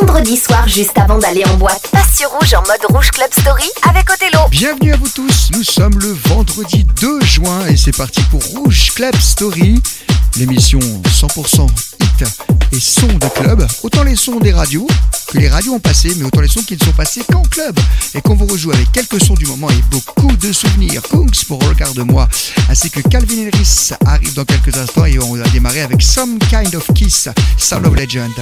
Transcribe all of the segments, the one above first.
Vendredi soir, juste avant d'aller en boîte, passe sur Rouge en mode Rouge Club Story avec Othello. Bienvenue à vous tous, nous sommes le vendredi 2 juin et c'est parti pour Rouge Club Story, l'émission 100% hit et son de club. Autant les sons des radios que les radios ont passé, mais autant les sons qui ne sont passés qu'en club. Et qu'on vous rejoue avec quelques sons du moment et beaucoup de souvenirs. Kungs pour Regarde-moi, ainsi que Calvin Harris arrive dans quelques instants et on va démarrer avec Some Kind of Kiss, Sound of Legend.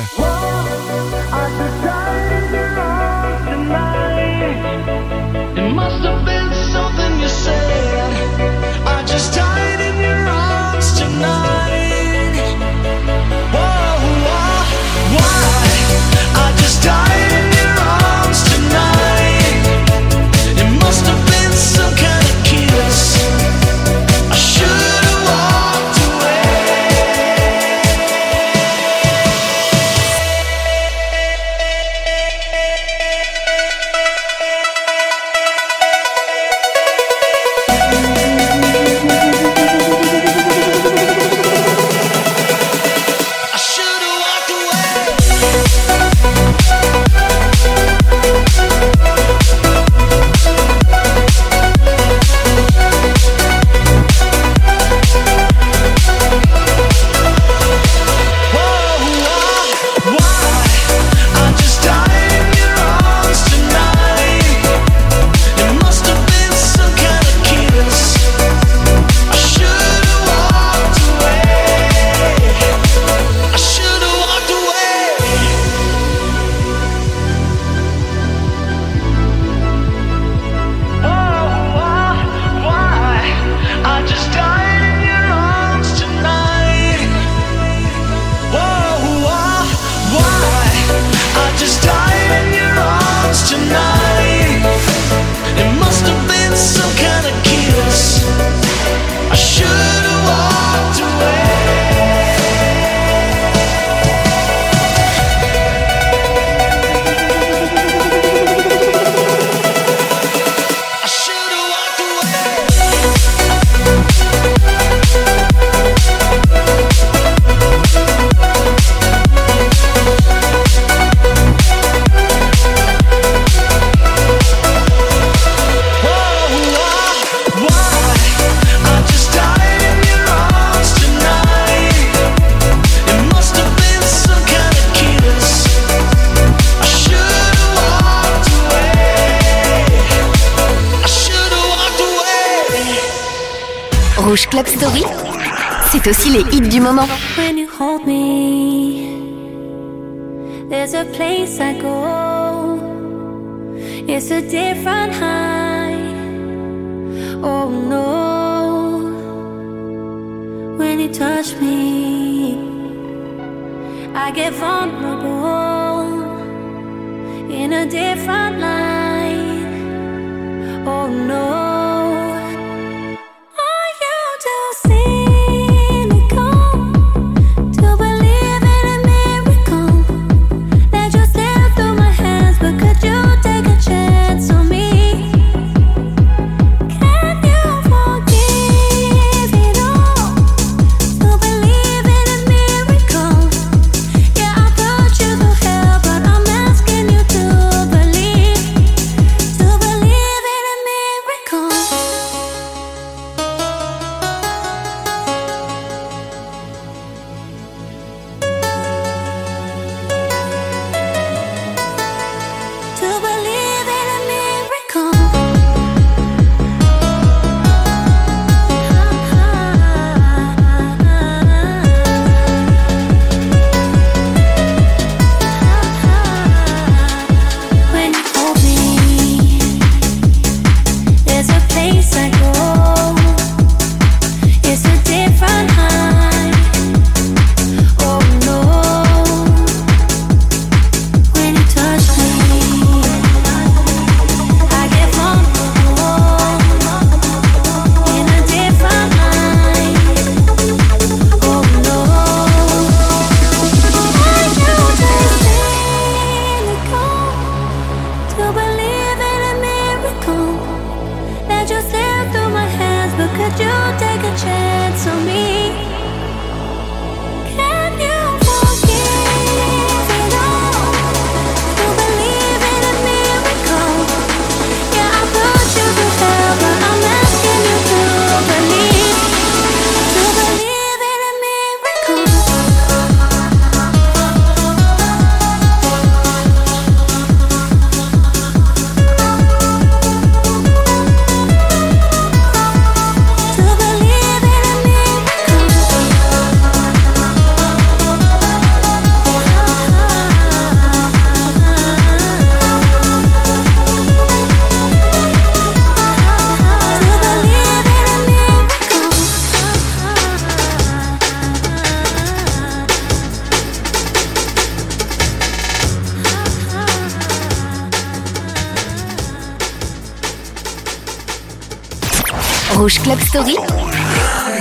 Club Story.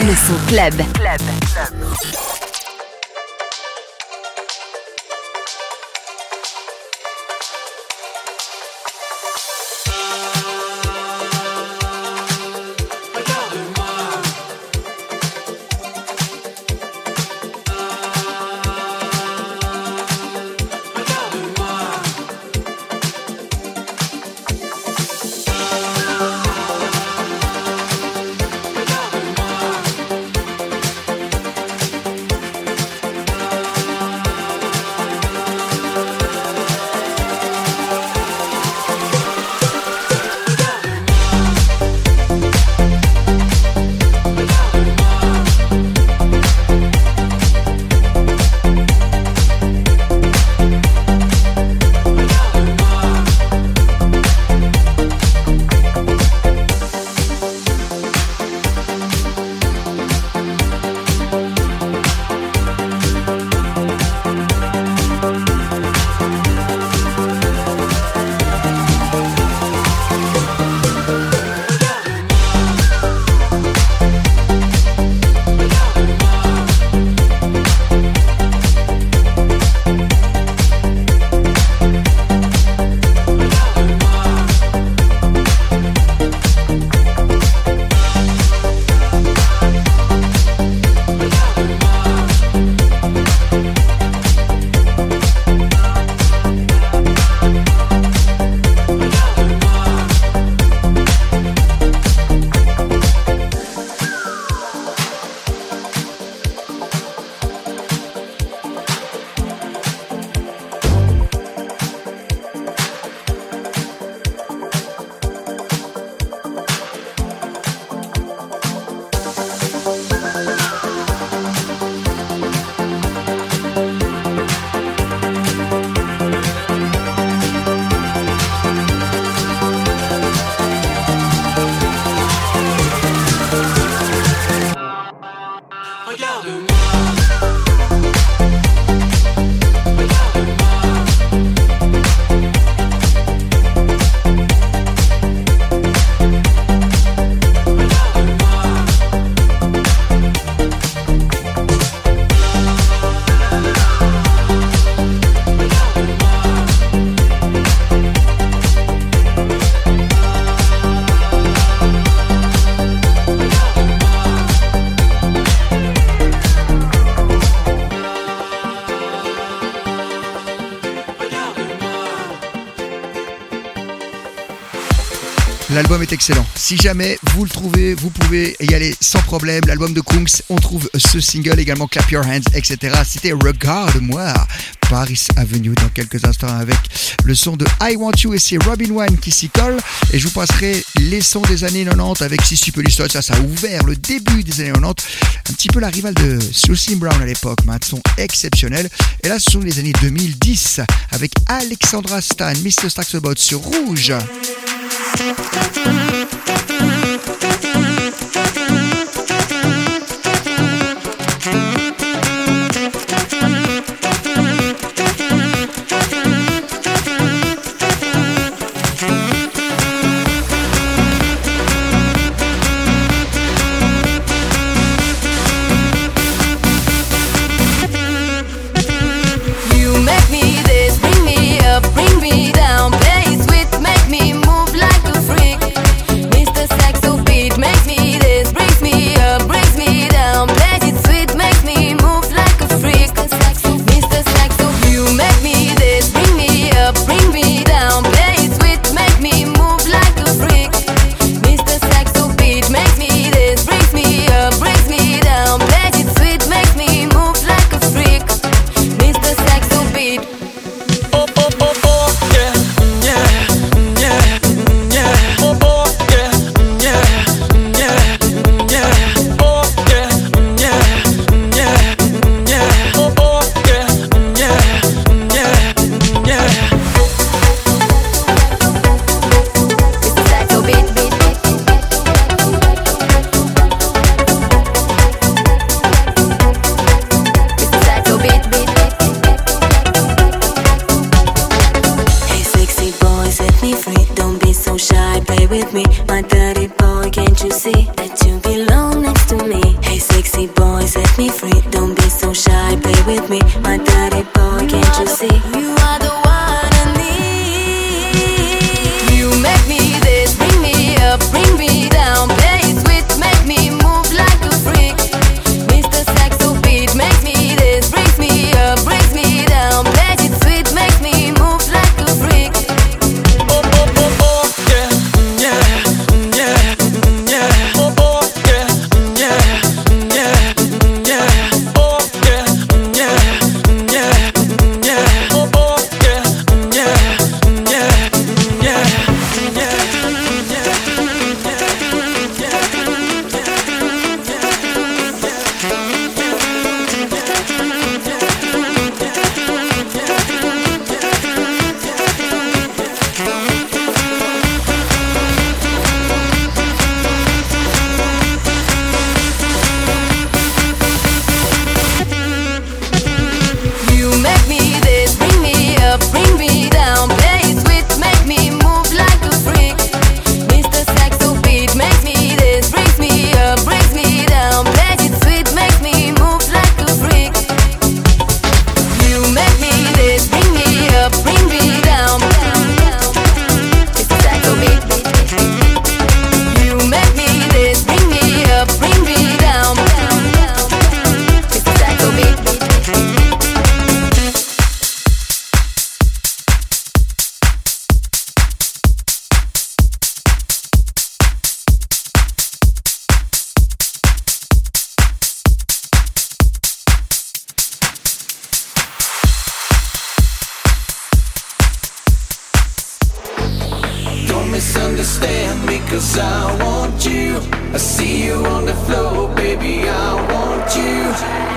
Le son club. club. Excellent. Si jamais vous le trouvez, vous pouvez y aller sans problème. L'album de Kungs, on trouve ce single également Clap Your Hands, etc. C'était Regarde-moi, Paris Avenue dans quelques instants avec le son de I Want You et c'est Robin One qui s'y colle. Et je vous passerai les sons des années 90 avec Sissy Pelistot. Ça, ça a ouvert le début des années 90. Un petit peu la rivale de Susie Brown à l'époque, mais un son exceptionnel. Et là, ce sont les années 2010 avec Alexandra Stan, Mr. Staxobot sur Rouge. フフフフ。And I see you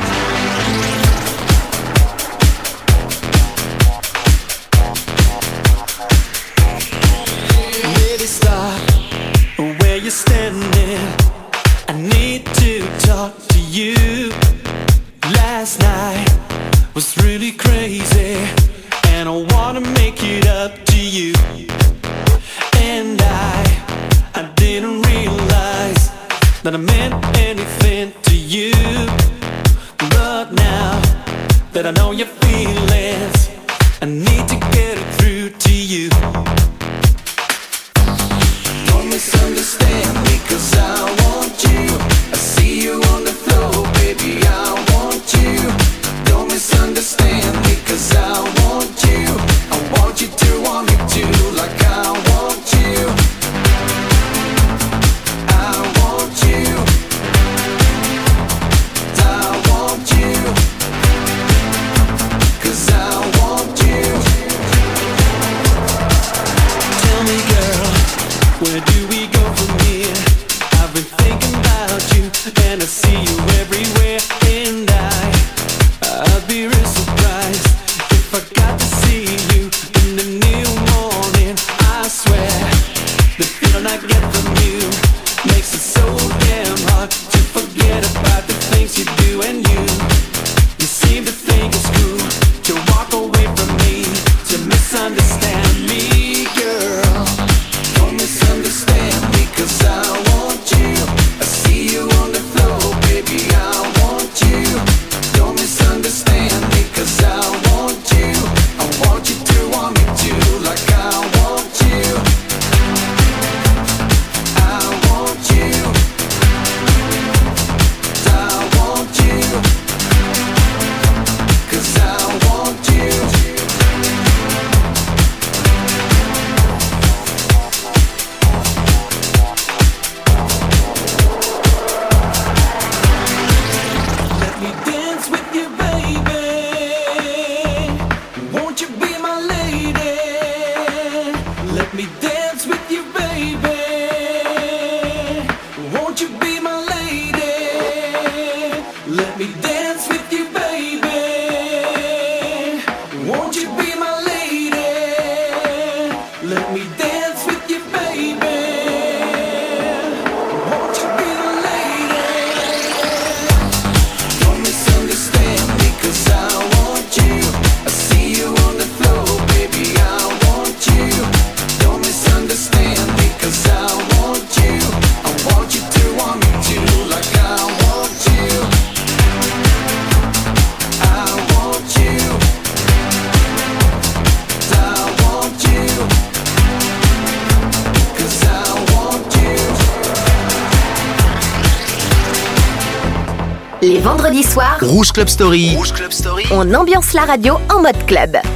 Rouge Club Story. Club Story. On ambiance la radio en mode club.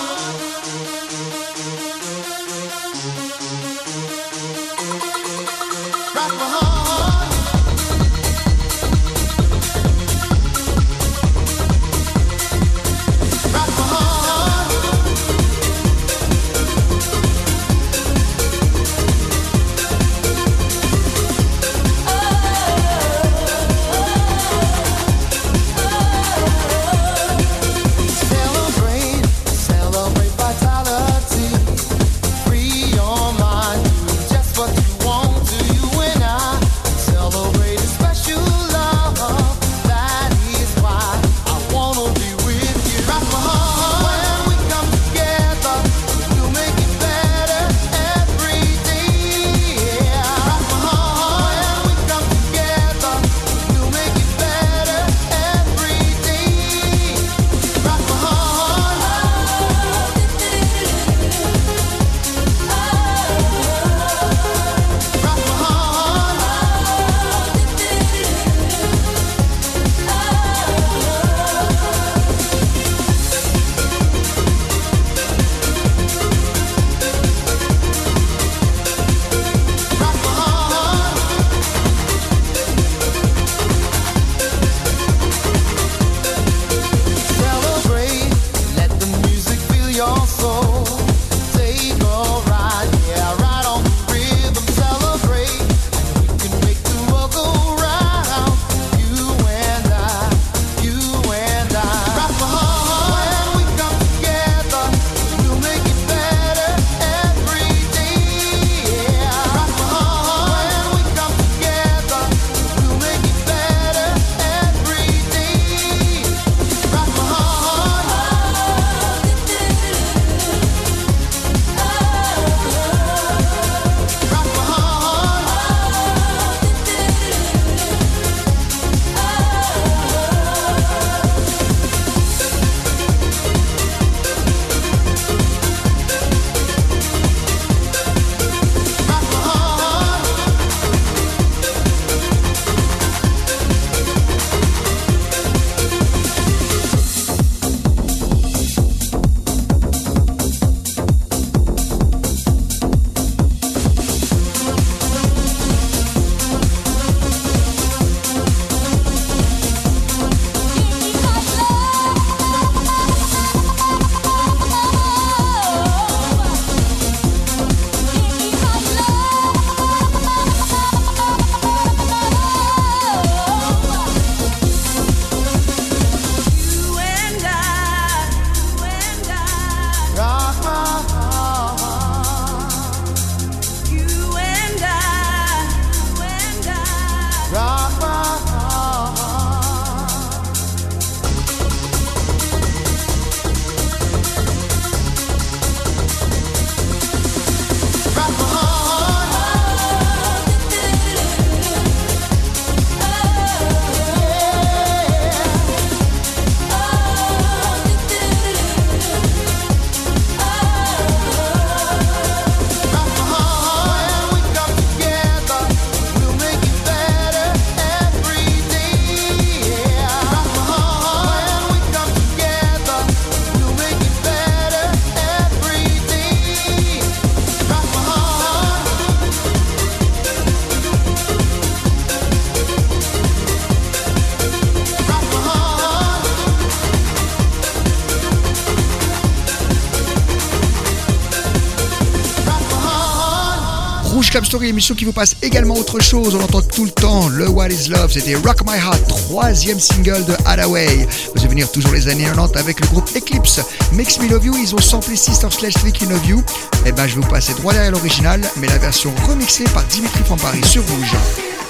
Club Story, émission qui vous passe également autre chose. On entend tout le temps le What is Love. C'était Rock My Heart, troisième single de Hadaway. Vous venir toujours les années 90 avec le groupe Eclipse. Makes Me Love You, ils ont samplé Sister Slash Freaky Love You. Et eh ben, je vais vous passer droit derrière l'original, mais la version remixée par Dimitri Paris sur Rouge.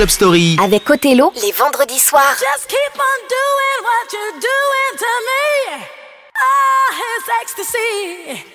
Club Story. Avec Othello, les vendredis soirs. Just keep on doing what you're doing to me. Ah, it's ecstasy.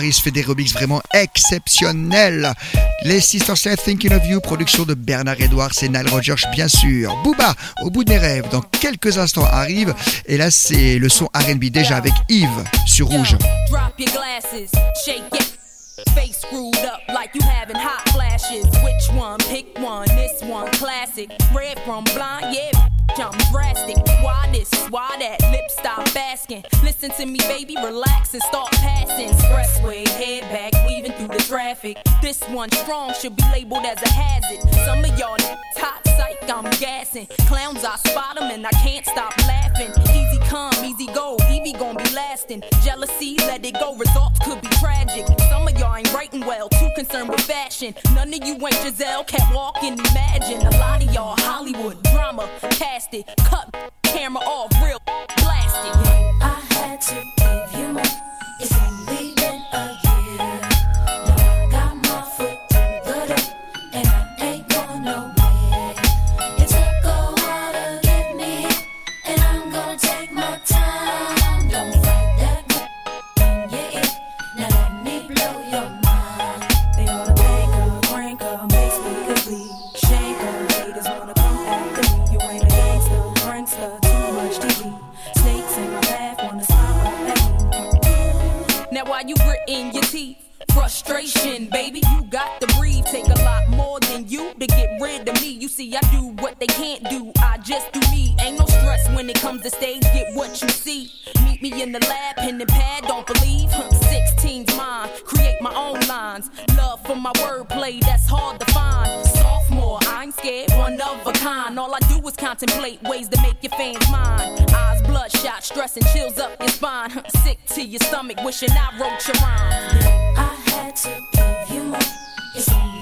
Paris fait des remixes vraiment exceptionnels. Les Sisters Say Thinking of You, production de Bernard Edwards et Nile Rodgers, bien sûr. Booba, au bout de mes rêves, dans quelques instants arrive. Et là, c'est le son RB déjà avec Yves sur Rouge. Drop your glasses, shake it. Face screwed up like you having hot flashes. Which one? Pick one. This one, classic. Red from blind, yeah. I'm drastic. Why this? Why that? Lip stop asking. Listen to me, baby, relax and start passing. Expressway, head back, weaving through the traffic. This one strong should be labeled as a hazard. Some of y'all hot psych, I'm gassing. Clowns, I spot 'em and I can't stop laughing. Easy come, easy go, Evie gon' be lasting. Jealousy, let it go, results could be tragic. Some of y'all ain't writing well, too concerned with fashion. None of you ain't Giselle, can't walk and imagine. A lot of y'all Hollywood drama, cast it, cut camera off, real blasted. I had to give you more. It's only Frustration, baby, you got to breathe. Take a lot more than you to get rid of me. You see, I do what they can't do. I just do me. Ain't no stress when it comes to stage. Get what you see. Meet me in the lab, pen and pad. Don't believe. Huh, 16's mine. Create my own lines. Love for my wordplay. That's hard to find. Sophomore, I ain't scared. One of a kind. All I do is contemplate ways to make your fans mine. Eyes bloodshot, stress and chills up your spine. Sick to your stomach, wishing I wrote your rhymes. I had to give you more.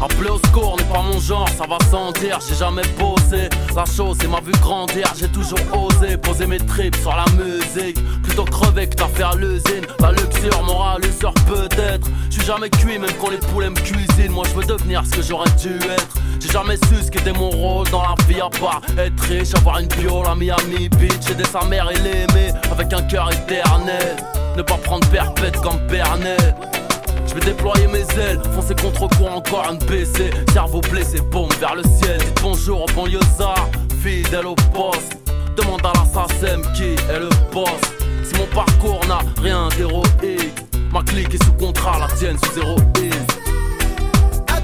Appeler au secours n'est pas mon genre, ça va sans dire, j'ai jamais bossé La chose c'est ma vue grandir, j'ai toujours osé Poser mes tripes sur la musique. Plutôt crever que fait à l'usine. La luxure, morale, l'usure peut-être. Je suis jamais cuit même quand les poulets me cuisinent. Moi je veux devenir ce que j'aurais dû être. J'ai jamais su ce qu'était mon rôle dans la vie à part être riche Avoir une bio, la Miami Beach Aider sa mère et l'aimer avec un cœur éternel Ne pas prendre perpète comme Bernet. Je vais déployer mes ailes, foncer contre quoi encore un BC Cerveau blessé, bombe vers le ciel. Dites bonjour au banlieusard, fidèle au poste. Demande à l'assassin qui est le boss. Si mon parcours n'a rien d'héroïque Ma clique est sous contrat, la tienne sous À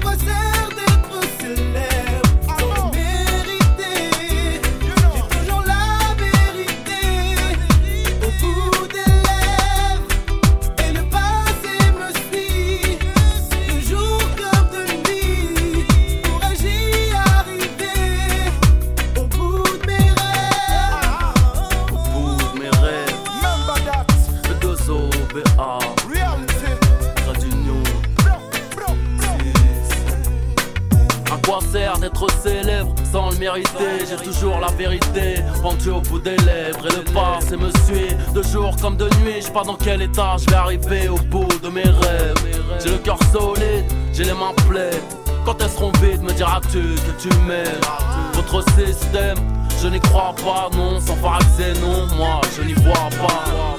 célèbre sans le mériter J'ai toujours la vérité. Pendue au bout des lèvres Et le passé me suit de jour comme de nuit Je pas dans quel état je vais arriver au bout de mes rêves. J'ai le cœur solide, j'ai les mains pleines. Quand elles seront vides me diras-tu que tu m'aimes? Votre système, je n'y crois pas Non, sans paraxé non, moi je n'y vois pas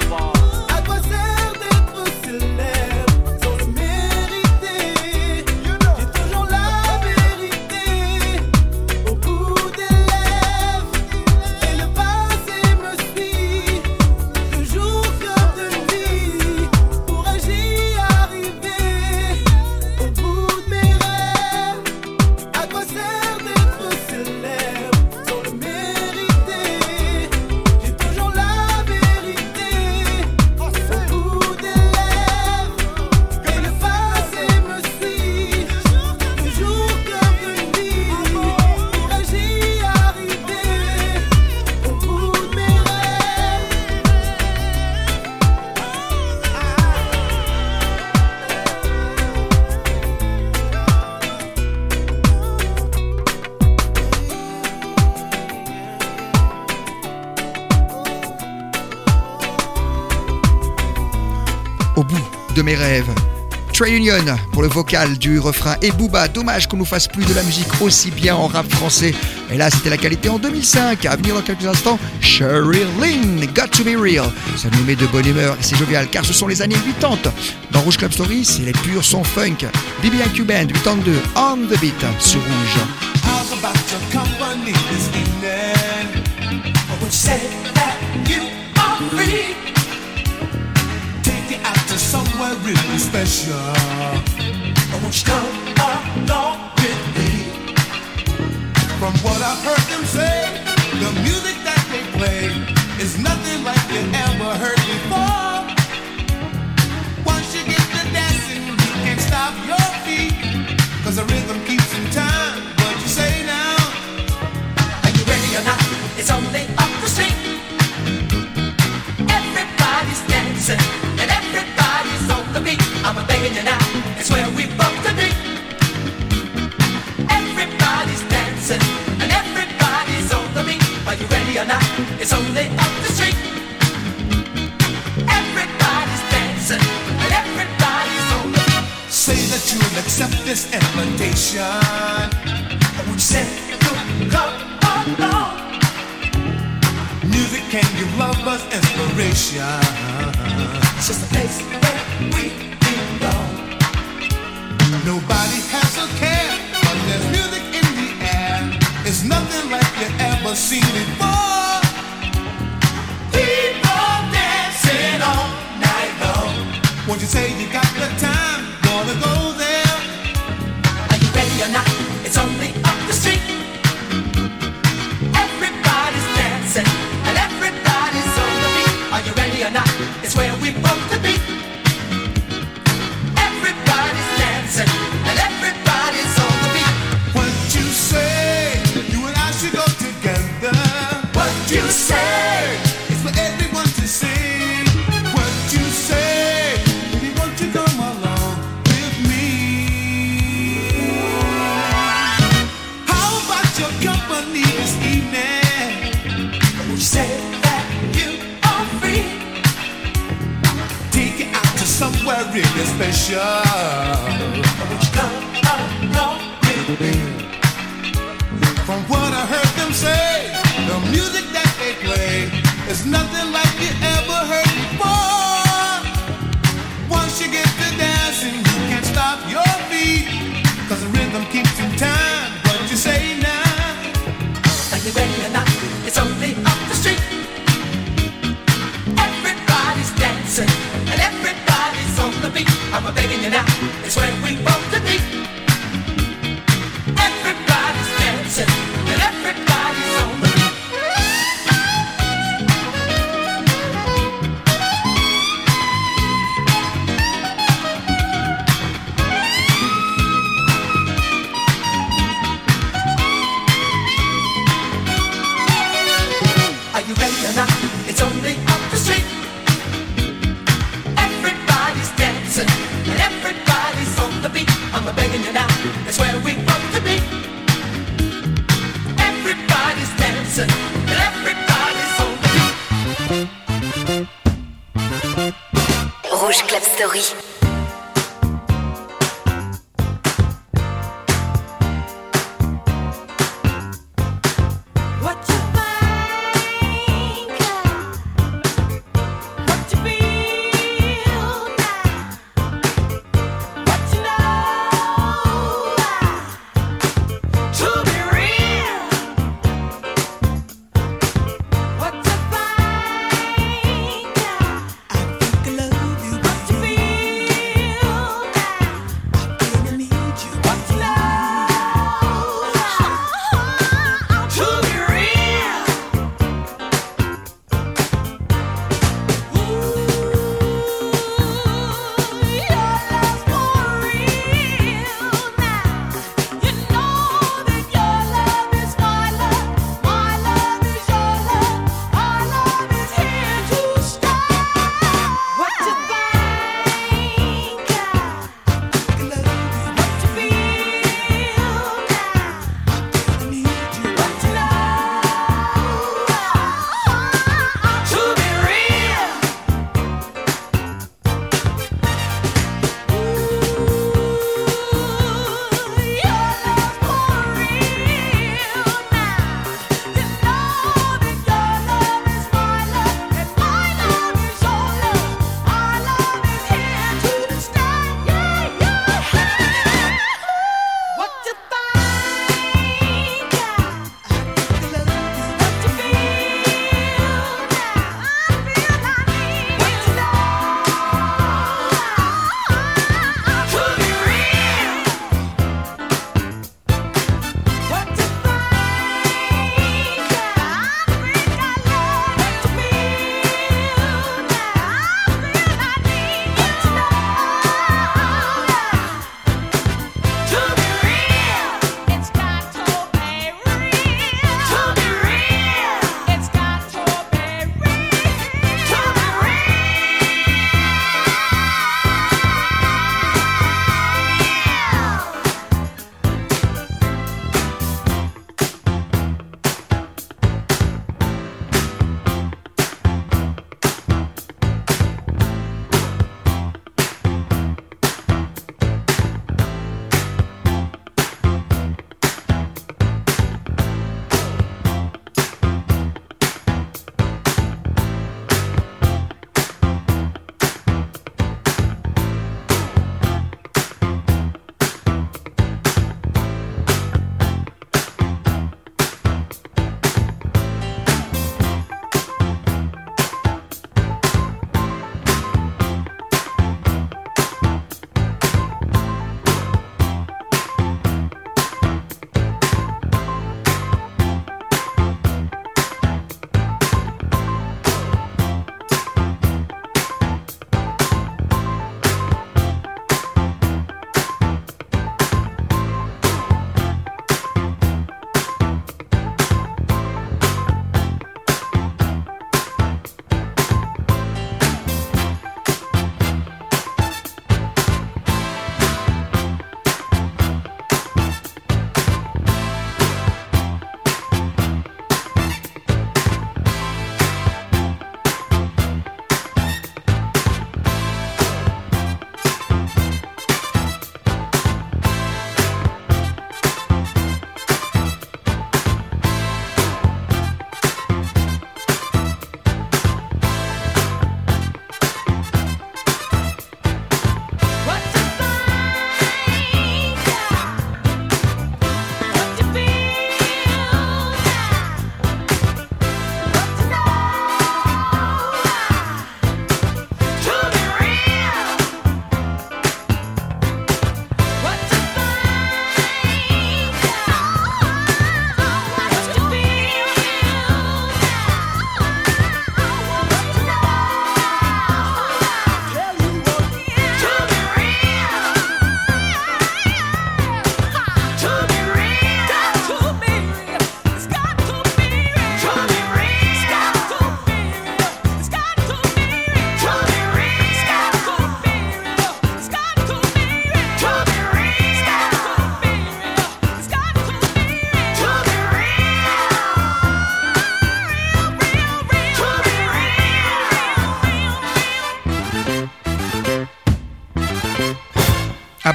mes rêves. Trey Union pour le vocal du refrain et Booba. Dommage qu'on nous fasse plus de la musique aussi bien en rap français. Mais là, c'était la qualité en 2005. À venir dans quelques instants, Sherry Lynn, Got to be real. Ça nous met de bonne humeur et c'est jovial car ce sont les années 80. Dans Rouge Club Story, c'est les purs sons funk. BB&Q Band 82 on the beat sur Rouge. really special. I won't you come along with me? From what I've heard them say, the music that they play is nothing like you ever heard before. Once you get to dancing, you can't stop your feet, cause the rhythm keeps in time.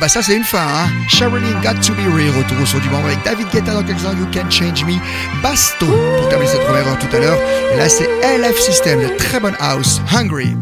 Bah ça c'est une fin, hein. Sherilyn Got To Be Real, retour au du membre avec David Guetta dans quelques You Can Change Me. Baston pour terminer cette première heure tout à l'heure. Et là c'est LF System, très bon house, Hungry.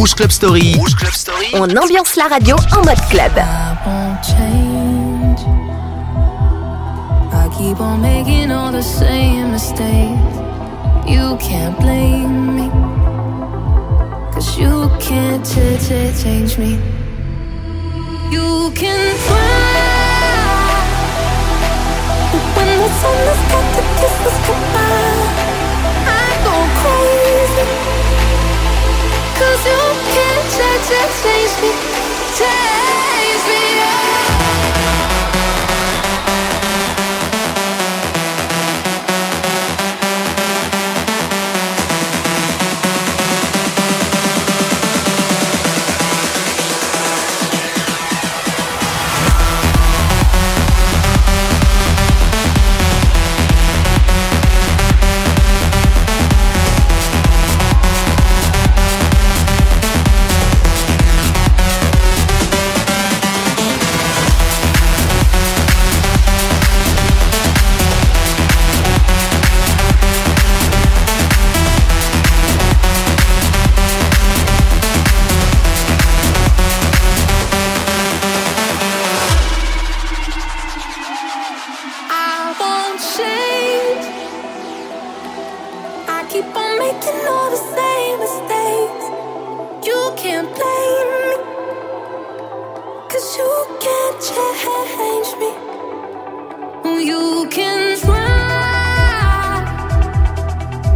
Rouge Club Story. Rouge Club Story. on ambiance la radio en mode club. I won't change. I keep on making all the same mistakes. You can't blame me. Cause you can't ch- ch- change me. You can try. But when the sun has got to kiss us goodbye, can't ch- ch- change me. Change keep on making all the same mistakes. You can't blame me. Cause you can't change me. You can try.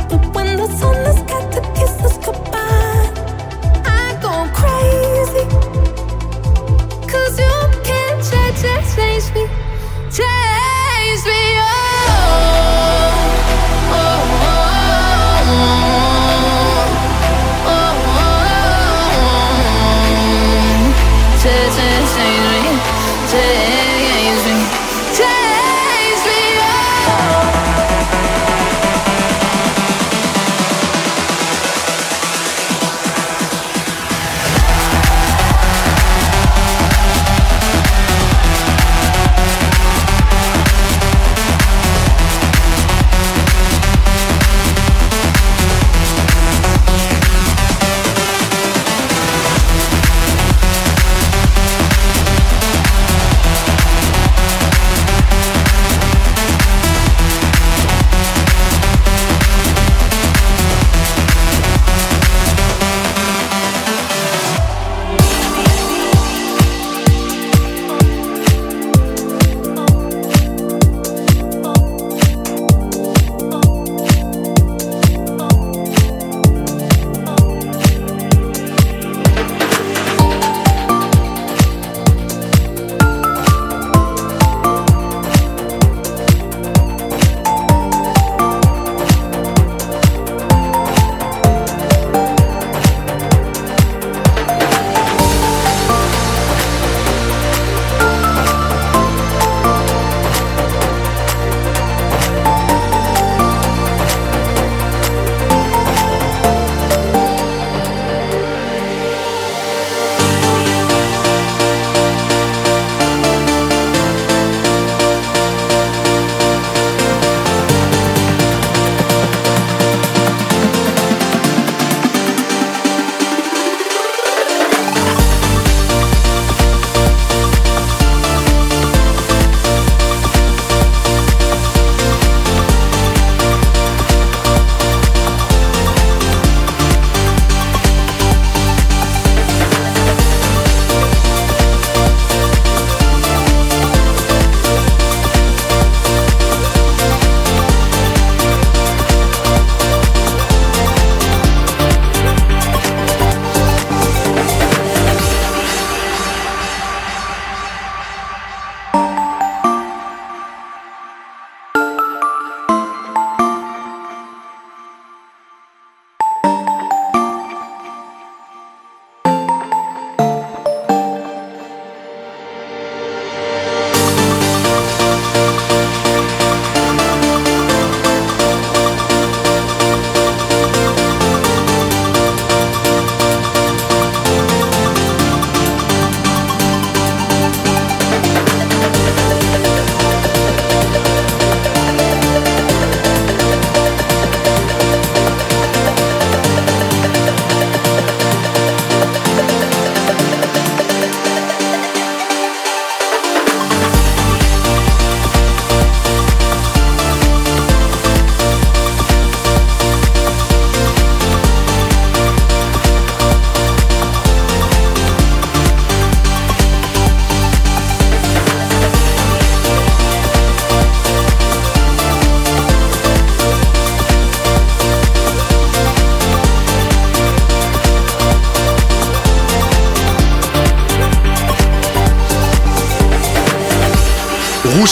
But when the sun has got